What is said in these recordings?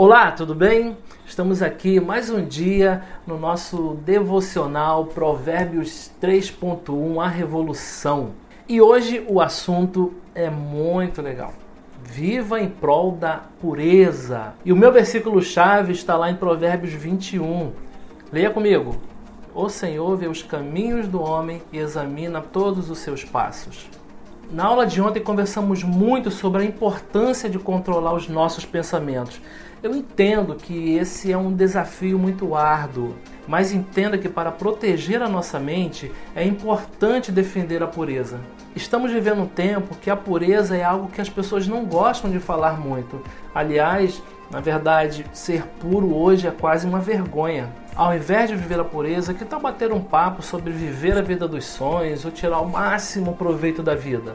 Olá, tudo bem? Estamos aqui mais um dia no nosso devocional Provérbios 3.1 A Revolução. E hoje o assunto é muito legal. Viva em prol da pureza. E o meu versículo chave está lá em Provérbios 21. Leia comigo. O Senhor vê os caminhos do homem e examina todos os seus passos. Na aula de ontem conversamos muito sobre a importância de controlar os nossos pensamentos. Eu entendo que esse é um desafio muito árduo, mas entenda que para proteger a nossa mente é importante defender a pureza. Estamos vivendo um tempo que a pureza é algo que as pessoas não gostam de falar muito. Aliás, na verdade, ser puro hoje é quase uma vergonha. Ao invés de viver a pureza, que tal bater um papo sobre viver a vida dos sonhos ou tirar o máximo proveito da vida?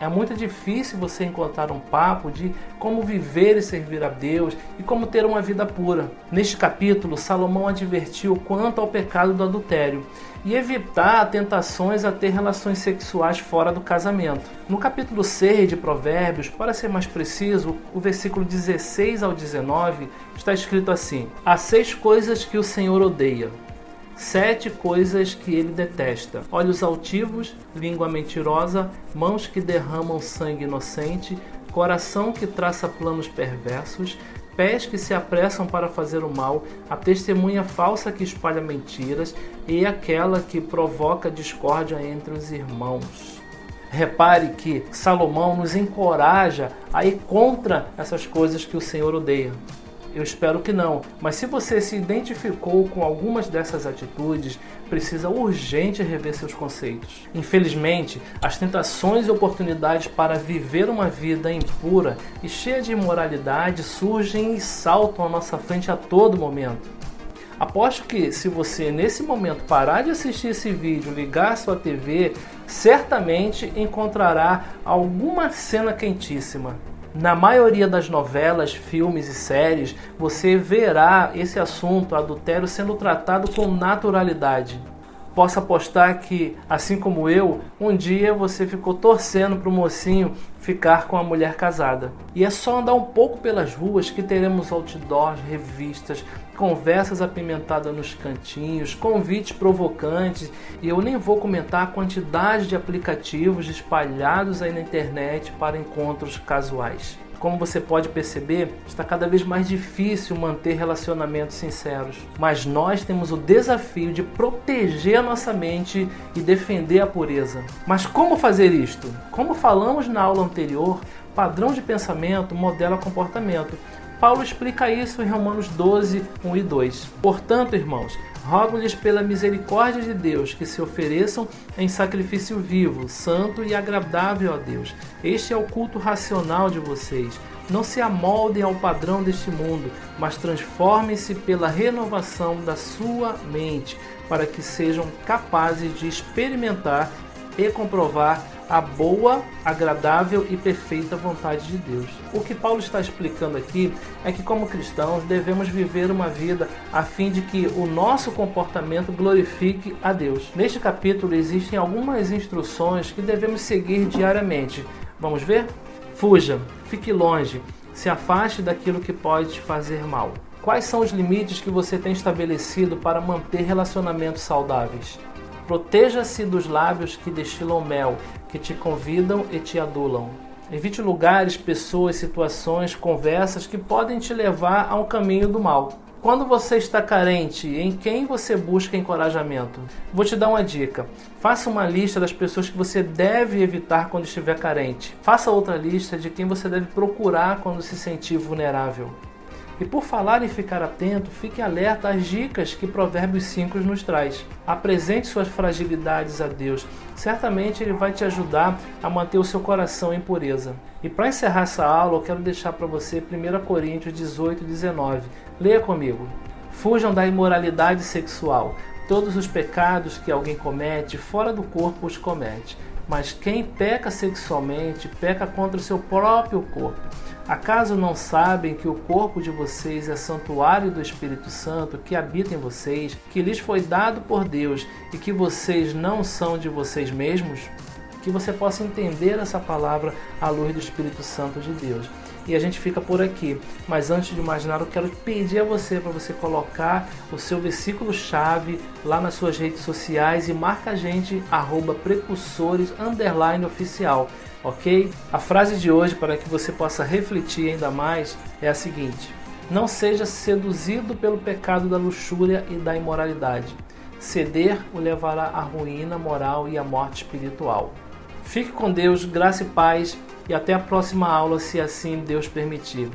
É muito difícil você encontrar um papo de como viver e servir a Deus e como ter uma vida pura. Neste capítulo, Salomão advertiu quanto ao pecado do adultério e evitar tentações a ter relações sexuais fora do casamento. No capítulo 6 de Provérbios, para ser mais preciso, o versículo 16 ao 19 está escrito assim: Há seis coisas que o Senhor odeia sete coisas que ele detesta: olhos altivos, língua mentirosa, mãos que derramam sangue inocente, coração que traça planos perversos, pés que se apressam para fazer o mal, a testemunha falsa que espalha mentiras e aquela que provoca discórdia entre os irmãos. Repare que Salomão nos encoraja a ir contra essas coisas que o Senhor odeia. Eu espero que não. Mas se você se identificou com algumas dessas atitudes, precisa urgente rever seus conceitos. Infelizmente, as tentações e oportunidades para viver uma vida impura e cheia de imoralidade surgem e saltam à nossa frente a todo momento. Aposto que se você nesse momento parar de assistir esse vídeo, ligar sua TV, certamente encontrará alguma cena quentíssima na maioria das novelas, filmes e séries, você verá esse assunto, adultério, sendo tratado com naturalidade. Posso apostar que, assim como eu, um dia você ficou torcendo para o mocinho ficar com a mulher casada. E é só andar um pouco pelas ruas que teremos outdoors, revistas, conversas apimentadas nos cantinhos, convites provocantes, e eu nem vou comentar a quantidade de aplicativos espalhados aí na internet para encontros casuais. Como você pode perceber, está cada vez mais difícil manter relacionamentos sinceros. Mas nós temos o desafio de proteger a nossa mente e defender a pureza. Mas como fazer isto? Como falamos na aula anterior, padrão de pensamento modela comportamento. Paulo explica isso em Romanos 12, 1 e 2. Portanto, irmãos, rogo-lhes pela misericórdia de Deus que se ofereçam em sacrifício vivo, santo e agradável a Deus. Este é o culto racional de vocês. Não se amoldem ao padrão deste mundo, mas transformem-se pela renovação da sua mente, para que sejam capazes de experimentar e comprovar a boa, agradável e perfeita vontade de Deus. O que Paulo está explicando aqui é que, como cristãos, devemos viver uma vida a fim de que o nosso comportamento glorifique a Deus. Neste capítulo existem algumas instruções que devemos seguir diariamente. Vamos ver? Fuja, fique longe, se afaste daquilo que pode te fazer mal. Quais são os limites que você tem estabelecido para manter relacionamentos saudáveis? Proteja-se dos lábios que destilam mel, que te convidam e te adulam. Evite lugares, pessoas, situações, conversas que podem te levar a um caminho do mal. Quando você está carente, em quem você busca encorajamento? Vou te dar uma dica. Faça uma lista das pessoas que você deve evitar quando estiver carente. Faça outra lista de quem você deve procurar quando se sentir vulnerável. E por falar em ficar atento, fique alerta às dicas que Provérbios 5 nos traz. Apresente suas fragilidades a Deus. Certamente Ele vai te ajudar a manter o seu coração em pureza. E para encerrar essa aula, eu quero deixar para você 1 Coríntios 18, 19. Leia comigo. Fujam da imoralidade sexual. Todos os pecados que alguém comete, fora do corpo os comete. Mas quem peca sexualmente, peca contra o seu próprio corpo. Acaso não sabem que o corpo de vocês é santuário do Espírito Santo que habita em vocês, que lhes foi dado por Deus e que vocês não são de vocês mesmos? Que você possa entender essa palavra à luz do Espírito Santo de Deus. e a gente fica por aqui. Mas antes de mais nada, eu quero pedir a você para você colocar o seu versículo chave lá nas suas redes sociais e marca a gente arroba precursores oficial, ok? A frase de hoje para que você possa refletir ainda mais é a seguinte: não seja seduzido pelo pecado da luxúria e da imoralidade. Ceder o levará à ruína moral e à morte espiritual. Fique com Deus, graça e paz, e até a próxima aula, se assim Deus permitir.